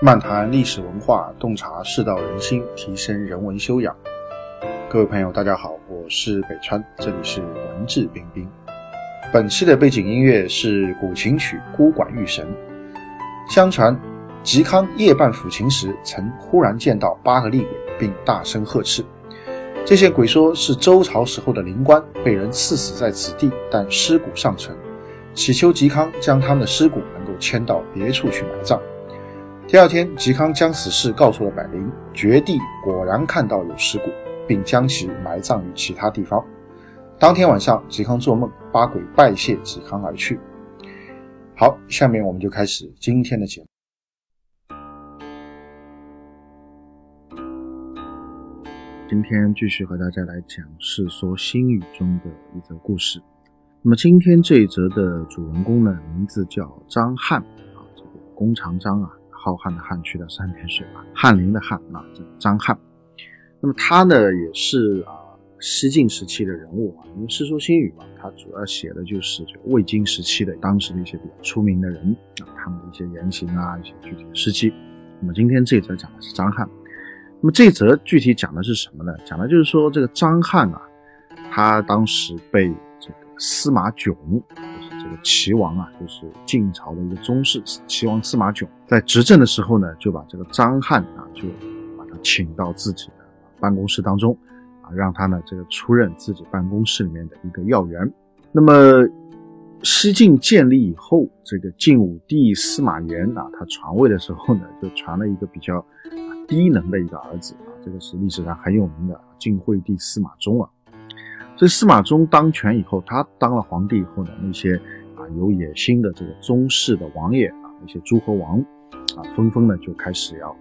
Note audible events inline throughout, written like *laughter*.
漫谈历史文化，洞察世道人心，提升人文修养。各位朋友，大家好，我是北川，这里是文质彬彬。本期的背景音乐是古琴曲《孤馆遇神》。相传，嵇康夜半抚琴时，曾忽然见到八个厉鬼，并大声呵斥。这些鬼说是周朝时候的灵官被人刺死在此地，但尸骨尚存，祈求嵇康将他们的尸骨能够迁到别处去埋葬。第二天，嵇康将此事告诉了百灵，绝地果然看到有尸骨，并将其埋葬于其他地方。当天晚上，嵇康做梦，八鬼拜谢嵇康而去。好，下面我们就开始今天的节目。今天继续和大家来讲《世说新语》中的一则故事。那么今天这一则的主人公呢，名字叫张翰啊，这个弓长张啊。浩瀚的汉去掉三点水啊，翰林的翰啊，这张翰。那么他呢，也是啊。西晋时期的人物啊。因为《世说新语》嘛，它主要写的就是这个魏晋时期的当时的一些比较出名的人啊，他们的一些言行啊，一些具体的事迹。那么今天这则讲的是张翰。那么这则具体讲的是什么呢？讲的就是说这个张翰啊，他当时被这个司马囧。这个齐王啊，就是晋朝的一个宗室，齐王司马炯在执政的时候呢，就把这个张翰啊，就把他请到自己的办公室当中，啊，让他呢这个出任自己办公室里面的一个要员。那么西晋建立以后，这个晋武帝司马炎啊，他传位的时候呢，就传了一个比较低能的一个儿子啊，这个是历史上很有名的晋惠帝司马衷啊。所以司马衷当权以后，他当了皇帝以后呢，那些啊。有野心的这个宗室的王爷啊，那些诸侯王啊，纷纷呢就开始要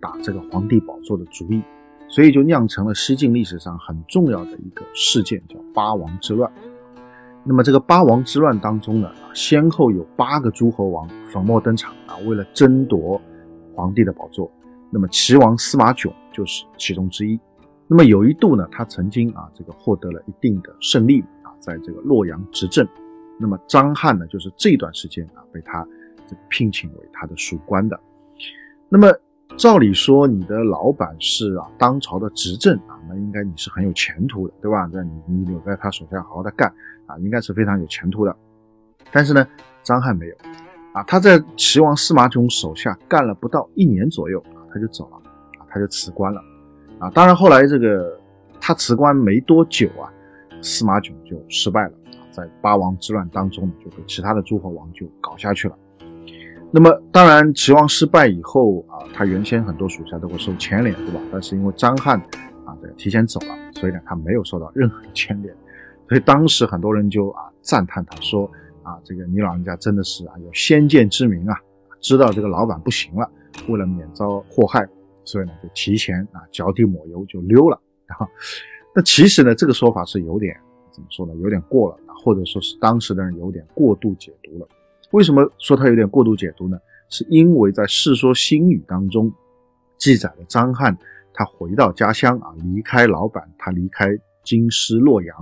打这个皇帝宝座的主意，所以就酿成了西晋历史上很重要的一个事件，叫八王之乱。那么这个八王之乱当中呢，先后有八个诸侯王粉墨登场啊，为了争夺皇帝的宝座。那么齐王司马囧就是其中之一。那么有一度呢，他曾经啊这个获得了一定的胜利啊，在这个洛阳执政。那么张翰呢，就是这段时间啊，被他这聘请为他的属官的。那么照理说，你的老板是啊，当朝的执政啊，那应该你是很有前途的，对吧？那你你留在他手下好好的干啊，应该是非常有前途的。但是呢，张翰没有啊，他在齐王司马囧手下干了不到一年左右啊，他就走了，他就辞官了啊。当然后来这个他辞官没多久啊，司马囧就失败了。在八王之乱当中，就被其他的诸侯王就搞下去了。那么，当然齐王失败以后啊，他原先很多属下都会受牵连，对吧？但是因为张翰啊这个提前走了，所以呢，他没有受到任何牵连。所以当时很多人就啊赞叹他说啊，这个你老人家真的是啊有先见之明啊，知道这个老板不行了，为了免遭祸害，所以呢就提前啊脚底抹油就溜了。啊，那其实呢这个说法是有点怎么说呢？有点过了。或者说是当时的人有点过度解读了。为什么说他有点过度解读呢？是因为在《世说新语》当中记载了张翰他回到家乡啊，离开老板，他离开京师洛阳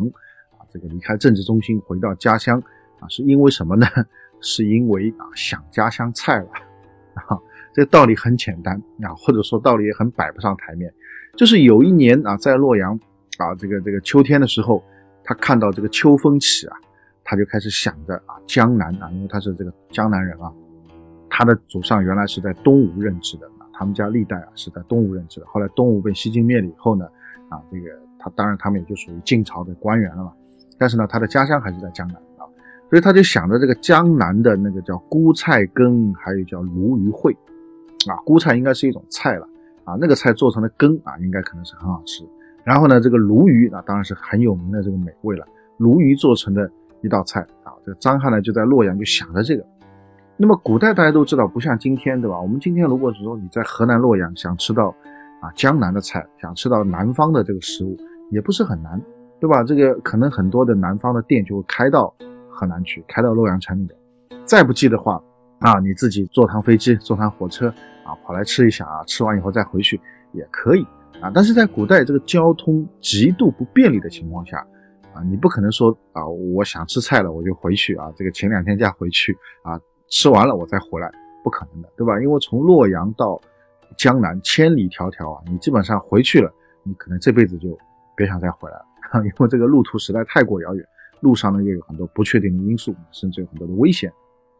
啊，这个离开政治中心回到家乡啊，是因为什么呢？*laughs* 是因为啊想家乡菜了啊。这个道理很简单啊，或者说道理也很摆不上台面。就是有一年啊，在洛阳啊，这个这个秋天的时候。他看到这个秋风起啊，他就开始想着啊，江南啊，因为他是这个江南人啊，他的祖上原来是在东吴任职的，他们家历代啊是在东吴任职的。后来东吴被西晋灭了以后呢，啊，这个他当然他们也就属于晋朝的官员了嘛。但是呢，他的家乡还是在江南啊，所以他就想着这个江南的那个叫菇菜羹，还有叫鲈鱼烩啊，菇菜应该是一种菜了啊，那个菜做成的羹啊，应该可能是很好吃。然后呢，这个鲈鱼啊，当然是很有名的这个美味了。鲈鱼做成的一道菜啊，这个张翰呢就在洛阳就想着这个。那么古代大家都知道，不像今天，对吧？我们今天如果是说你在河南洛阳想吃到啊江南的菜，想吃到南方的这个食物，也不是很难，对吧？这个可能很多的南方的店就会开到河南去，开到洛阳城里面。再不济的话啊，你自己坐趟飞机，坐趟火车啊，跑来吃一下啊，吃完以后再回去也可以。啊，但是在古代这个交通极度不便利的情况下，啊，你不可能说啊，我想吃菜了我就回去啊，这个请两天假回去啊，吃完了我再回来不可能的，对吧？因为从洛阳到江南千里迢迢啊，你基本上回去了，你可能这辈子就别想再回来了，*laughs* 因为这个路途实在太过遥远，路上呢又有很多不确定的因素，甚至有很多的危险。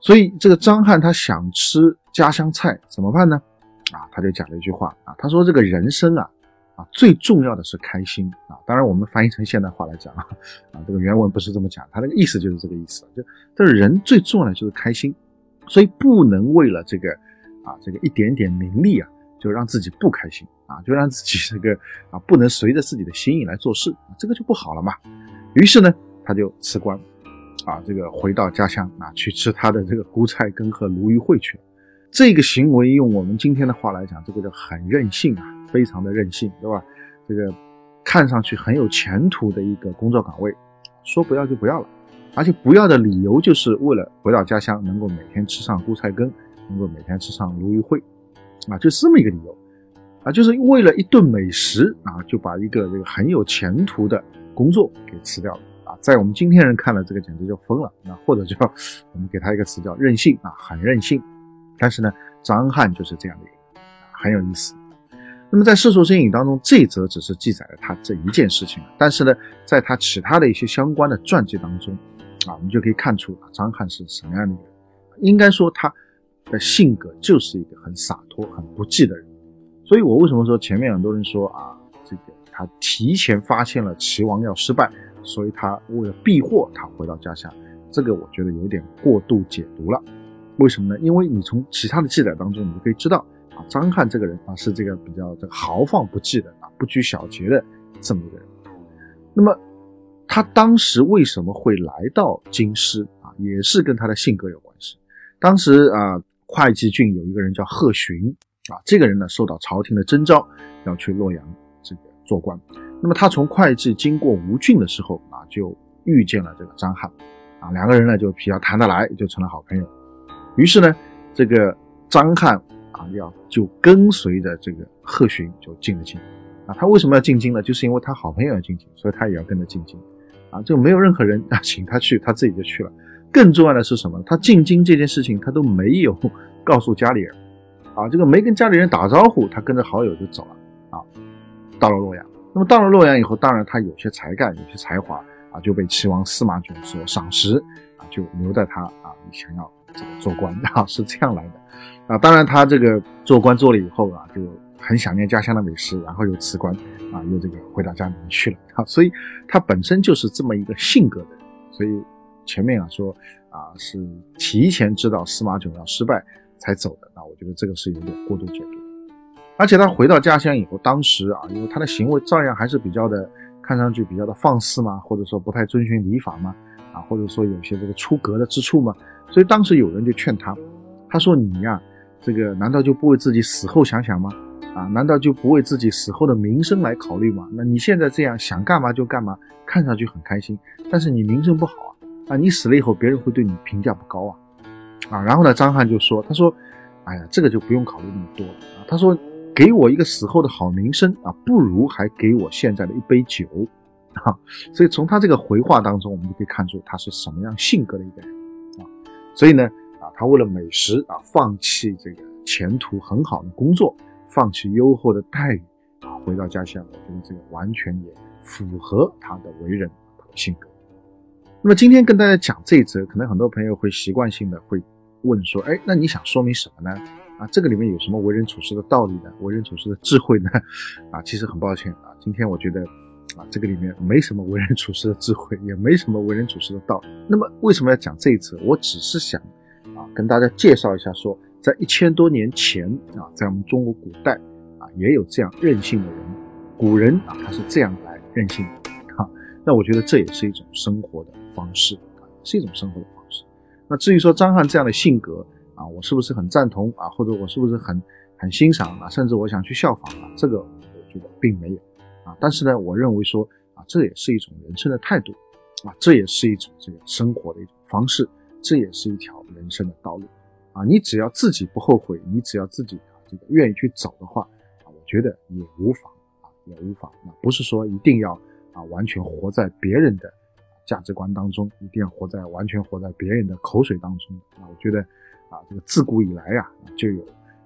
所以这个张翰他想吃家乡菜怎么办呢？啊，他就讲了一句话啊，他说这个人生啊。啊，最重要的是开心啊！当然，我们翻译成现代话来讲啊，啊，这个原文不是这么讲，他那个意思就是这个意思。就但是人最重要的就是开心，所以不能为了这个啊，这个一点点名利啊，就让自己不开心啊，就让自己这个啊，不能随着自己的心意来做事，这个就不好了嘛。于是呢，他就辞官，啊，这个回到家乡啊，去吃他的这个菇菜羹和鲈鱼烩去。这个行为用我们今天的话来讲，这个就很任性啊。非常的任性，对吧？这个看上去很有前途的一个工作岗位，说不要就不要了，而且不要的理由就是为了回到家乡能够每天吃上菇菜羹，能够每天吃上鲈鱼烩，啊，就是这么一个理由，啊，就是为了一顿美食啊，就把一个这个很有前途的工作给辞掉了在我们今天人看来，这个简直就疯了那，或者叫我们给他一个词叫任性啊，很任性。但是呢，张翰就是这样的一个人，很有意思。那么在《世说新语》当中，这则只是记载了他这一件事情，但是呢，在他其他的一些相关的传记当中，啊，我们就可以看出啊张翰是什么样的人。应该说他的性格就是一个很洒脱、很不羁的人。所以我为什么说前面很多人说啊，这个他提前发现了齐王要失败，所以他为了避祸，他回到家乡，这个我觉得有点过度解读了。为什么呢？因为你从其他的记载当中，你就可以知道。啊，张翰这个人啊，是这个比较这个豪放不羁的啊，不拘小节的这么一个人。那么他当时为什么会来到京师啊？也是跟他的性格有关系。当时啊，会稽郡有一个人叫贺询啊，这个人呢受到朝廷的征召，要去洛阳这个做官。那么他从会稽经过吴郡的时候啊，就遇见了这个张翰啊，两个人呢就比较谈得来，就成了好朋友。于是呢，这个张翰。啊，要就跟随着这个贺询就进了京，啊，他为什么要进京呢？就是因为他好朋友要进京，所以他也要跟着进京，啊，就没有任何人啊请他去，他自己就去了。更重要的是什么？他进京这件事情他都没有 *laughs* 告诉家里人，啊，这个没跟家里人打招呼，他跟着好友就走了，啊，到了洛阳。那么到了洛阳以后，当然他有些才干，有些才华，啊，就被齐王司马囧所赏识，啊，就留在他啊，想要这个做官啊，*laughs* 是这样来的。啊，当然他这个做官做了以后啊，就很想念家乡的美食，然后又辞官啊，又这个回到家里面去了 *laughs* 啊，所以他本身就是这么一个性格的人。所以前面啊说啊是提前知道司马囧要失败才走的，那我觉得这个是有点过度解读。而且他回到家乡以后，当时啊，因为他的行为照样还是比较的，看上去比较的放肆嘛，或者说不太遵循礼法嘛，啊，或者说有些这个出格的之处嘛，所以当时有人就劝他，他说你呀。这个难道就不为自己死后想想吗？啊，难道就不为自己死后的名声来考虑吗？那你现在这样想干嘛就干嘛，看上去很开心，但是你名声不好啊！啊，你死了以后，别人会对你评价不高啊！啊，然后呢，张翰就说：“他说，哎呀，这个就不用考虑那么多了啊。他说，给我一个死后的好名声啊，不如还给我现在的一杯酒 *laughs* 啊。所以从他这个回话当中，我们就可以看出他是什么样性格的一个人啊。所以呢。”啊，他为了美食啊，放弃这个前途很好的工作，放弃优厚的待遇啊，回到家乡，我觉得这个完全也符合他的为人他的性格。那么今天跟大家讲这一则，可能很多朋友会习惯性的会问说，哎，那你想说明什么呢？啊，这个里面有什么为人处事的道理呢？为人处事的智慧呢？啊，其实很抱歉啊，今天我觉得啊，这个里面没什么为人处事的智慧，也没什么为人处事的道理。那么为什么要讲这一则？我只是想。啊，跟大家介绍一下，说在一千多年前啊，在我们中国古代啊，也有这样任性的人。古人啊，他是这样来任性的。哈，那我觉得这也是一种生活的方式啊，是一种生活的方式。那至于说张翰这样的性格啊，我是不是很赞同啊？或者我是不是很很欣赏啊？甚至我想去效仿啊？这个我觉得并没有啊。但是呢，我认为说啊，这也是一种人生的态度啊，这也是一种这个生活的一种方式。这也是一条人生的道路，啊，你只要自己不后悔，你只要自己啊这个愿意去走的话，啊，我觉得也无妨，啊，也无妨。那不是说一定要啊完全活在别人的价值观当中，一定要活在完全活在别人的口水当中。啊，我觉得啊，这个自古以来啊就有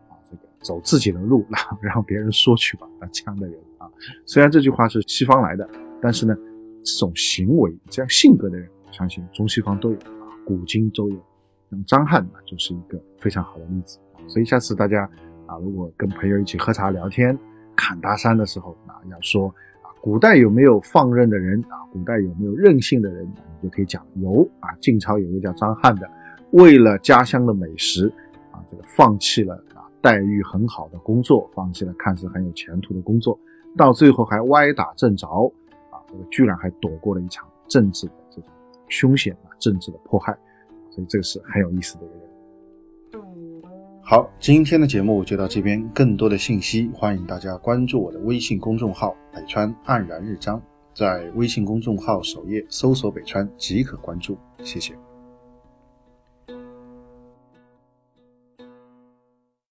啊这个走自己的路，让让别人说去吧啊这样的人啊。虽然这句话是西方来的，但是呢，这种行为、这样性格的人，相信中西方都有啊，古今都有。那么张翰呢，就是一个非常好的例子。所以下次大家啊，如果跟朋友一起喝茶聊天、侃大山的时候啊，要说啊。古代有没有放任的人啊？古代有没有任性的人？你就可以讲有啊。晋朝有个叫张翰的，为了家乡的美食啊，这个放弃了啊待遇很好的工作，放弃了看似很有前途的工作，到最后还歪打正着啊，这个居然还躲过了一场政治的这种凶险啊，政治的迫害。所以这个是很有意思的一个人。好，今天的节目就到这边。更多的信息，欢迎大家关注我的微信公众号“北川黯然日章”。在微信公众号首页搜索“北川”即可关注。谢谢。